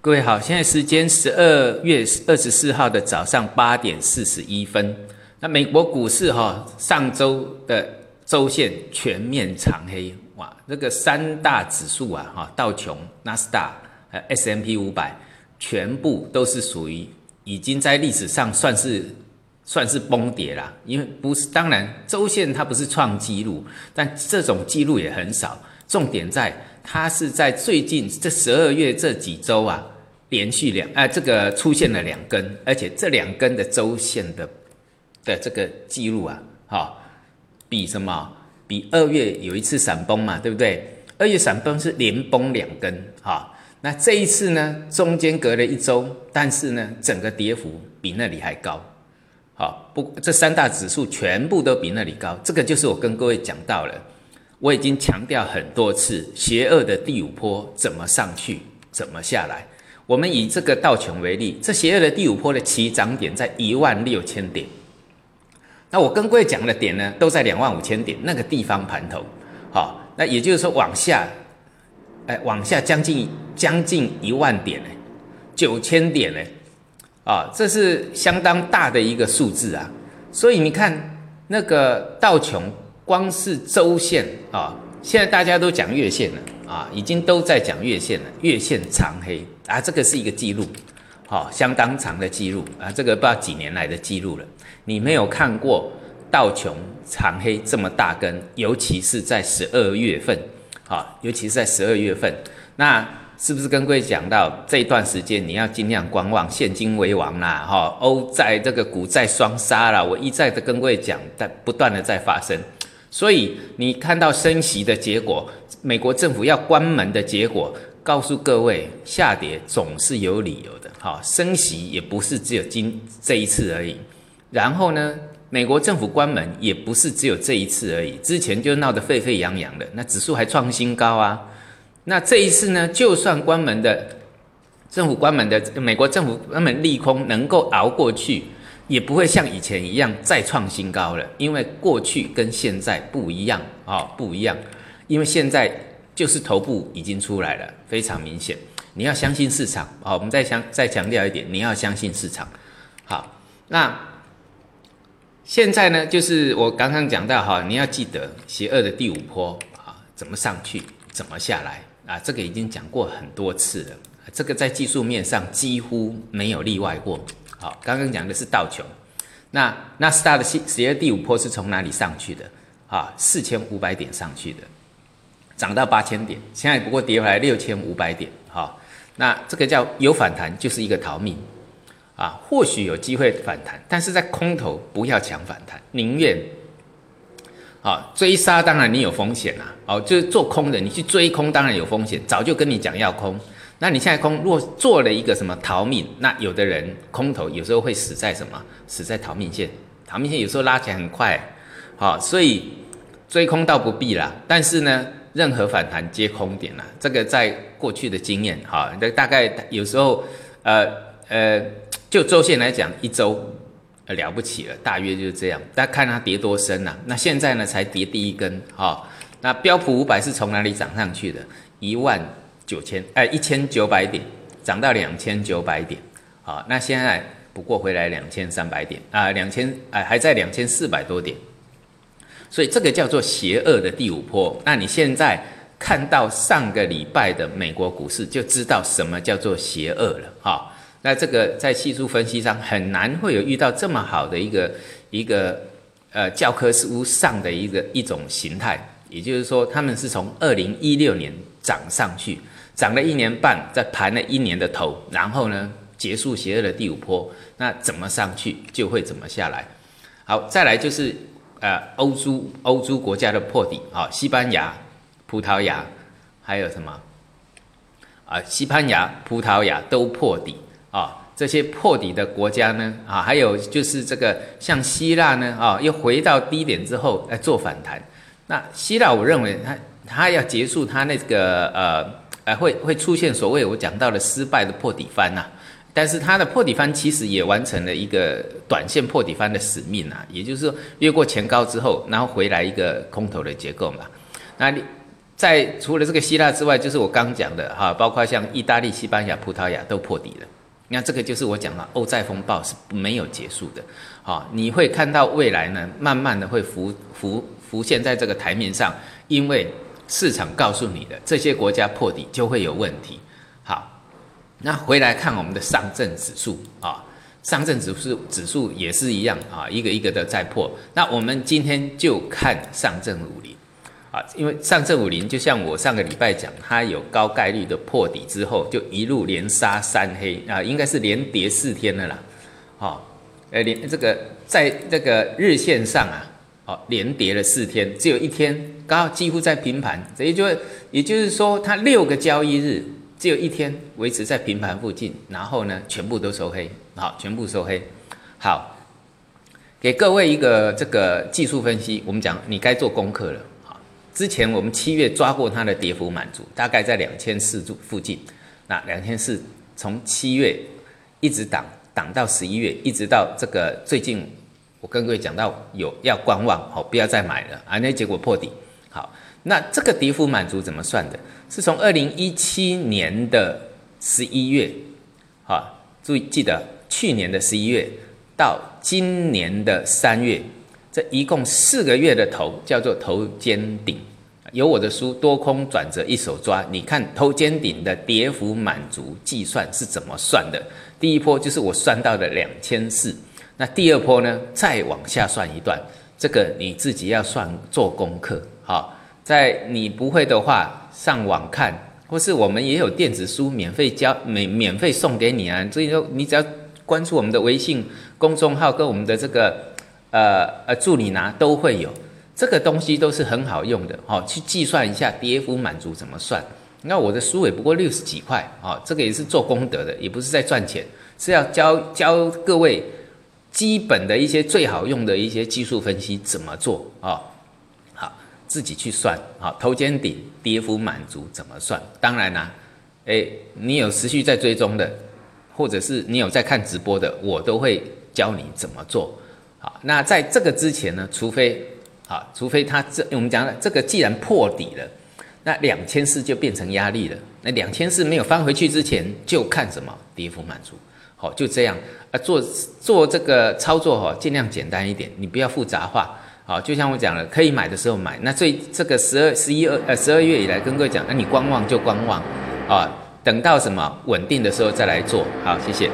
各位好，现在时间十二月二十四号的早上八点四十一分。那美国股市哈，上周的周线全面长黑，哇，这个三大指数啊，哈，道琼、纳斯达、呃 S M P 五百，全部都是属于已经在历史上算是算是崩跌啦。因为不是，当然周线它不是创纪录，但这种记录也很少。重点在它是在最近这十二月这几周啊，连续两啊这个出现了两根，而且这两根的周线的。的这个记录啊，哈，比什么？比二月有一次闪崩嘛，对不对？二月闪崩是连崩两根，哈。那这一次呢，中间隔了一周，但是呢，整个跌幅比那里还高，好，不，这三大指数全部都比那里高。这个就是我跟各位讲到了，我已经强调很多次，邪恶的第五波怎么上去，怎么下来。我们以这个道琼为例，这邪恶的第五波的起涨点在一万六千点。那我跟各位讲的点呢，都在两万五千点那个地方盘头，好，那也就是说往下，哎，往下将近将近一万点呢，九千点呢，啊，这是相当大的一个数字啊。所以你看那个道琼，光是周线啊，现在大家都讲月线了啊，已经都在讲月线了，月线长黑啊，这个是一个记录。好，相当长的记录啊，这个不知道几年来的记录了。你没有看过道琼长黑这么大根，尤其是在十二月份，好，尤其是在十二月份，那是不是跟各位讲到这一段时间你要尽量观望，现金为王啦，哈，欧债这个股债双杀啦，我一再的跟各位讲，但不断的在发生，所以你看到升息的结果，美国政府要关门的结果，告诉各位，下跌总是有理由的。好，升息也不是只有今这一次而已。然后呢，美国政府关门也不是只有这一次而已。之前就闹得沸沸扬扬的，那指数还创新高啊。那这一次呢，就算关门的政府关门的美国政府关门利空能够熬过去，也不会像以前一样再创新高了。因为过去跟现在不一样啊，不一样。因为现在就是头部已经出来了，非常明显。你要相信市场，好，我们再强再强调一点，你要相信市场。好，那现在呢，就是我刚刚讲到哈，你要记得邪恶的第五波啊，怎么上去，怎么下来啊，这个已经讲过很多次了，这个在技术面上几乎没有例外过。好，刚刚讲的是道琼，那那 star 的第五波是从哪里上去的？啊，四千五百点上去的，涨到八千点，现在不过跌回来六千五百点，好。那这个叫有反弹，就是一个逃命，啊，或许有机会反弹，但是在空头不要抢反弹，宁愿，啊，追杀当然你有风险啦，哦，就是做空的，你去追空当然有风险，早就跟你讲要空，那你现在空，如果做了一个什么逃命，那有的人空头有时候会死在什么，死在逃命线，逃命线有时候拉起来很快，好，所以追空倒不必啦，但是呢。任何反弹皆空点啦，这个在过去的经验，哈，大概有时候，呃呃，就周线来讲，一周呃了不起了，大约就是这样。大家看它跌多深呐？那现在呢，才跌第一根，哈。那标普五百是从哪里涨上去的？一万九千，哎，一千九百点，涨到两千九百点，好，那现在不过回来两千三百点啊，两千，哎，还在两千四百多点。所以这个叫做邪恶的第五波。那你现在看到上个礼拜的美国股市，就知道什么叫做邪恶了哈。那这个在技术分析上很难会有遇到这么好的一个一个呃教科书上的一个一种形态。也就是说，他们是从二零一六年涨上去，涨了一年半，再盘了一年的头，然后呢结束邪恶的第五波。那怎么上去就会怎么下来。好，再来就是。呃，欧洲欧洲国家的破底啊，西班牙、葡萄牙，还有什么啊？西班牙、葡萄牙都破底啊。这些破底的国家呢，啊，还有就是这个像希腊呢，啊，又回到低点之后来做反弹。那希腊，我认为它它要结束它那个呃呃，会会出现所谓我讲到的失败的破底翻呐。但是它的破底翻其实也完成了一个短线破底翻的使命啊，也就是说越过前高之后，然后回来一个空头的结构嘛。那你在除了这个希腊之外，就是我刚讲的哈，包括像意大利、西班牙、葡萄牙都破底了。那这个就是我讲了，欧债风暴是没有结束的。好，你会看到未来呢，慢慢的会浮浮浮现在这个台面上，因为市场告诉你的这些国家破底就会有问题。好，那回来看我们的上证指数啊，上证指数指数也是一样啊，一个一个的在破。那我们今天就看上证五零。啊，因为上证五零就像我上个礼拜讲，它有高概率的破底之后，就一路连杀三黑啊，应该是连跌四天了啦。好，呃，连这个在这个日线上啊，哦，连跌了四天，只有一天刚好几乎在平盘，也就也就是说，它六个交易日只有一天维持在平盘附近，然后呢，全部都收黑，好，全部收黑。好，给各位一个这个技术分析，我们讲你该做功课了。好之前我们七月抓过它的跌幅满足，大概在两千四附近。那两千四从七月一直挡挡到十一月，一直到这个最近，我跟各位讲到有要观望，好不要再买了啊！那结果破底。好，那这个跌幅满足怎么算的？是从二零一七年的十一月，好，注意记得去年的十一月到今年的三月。这一共四个月的头叫做头肩顶，有我的书多空转折一手抓。你看头肩顶的跌幅满足计算是怎么算的？第一波就是我算到的两千四，那第二波呢？再往下算一段，这个你自己要算做功课。好，在你不会的话，上网看，或是我们也有电子书免费教，免免费送给你啊。所以说，你只要关注我们的微信公众号跟我们的这个。呃呃，助理拿都会有这个东西，都是很好用的哦。去计算一下跌幅满足怎么算？那我的书也不过六十几块哦，这个也是做功德的，也不是在赚钱，是要教教各位基本的一些最好用的一些技术分析怎么做啊？好，自己去算好头肩顶跌幅满足怎么算？当然啦，哎，你有持续在追踪的，或者是你有在看直播的，我都会教你怎么做。好，那在这个之前呢，除非，好，除非它这我们讲了，这个既然破底了，那两千四就变成压力了。那两千四没有翻回去之前，就看什么跌幅满足。好，就这样啊，做做这个操作哈，尽量简单一点，你不要复杂化。好，就像我讲了，可以买的时候买。那最这个十二、十一、二呃十二月以来跟各位讲，那你观望就观望啊，等到什么稳定的时候再来做。好，谢谢。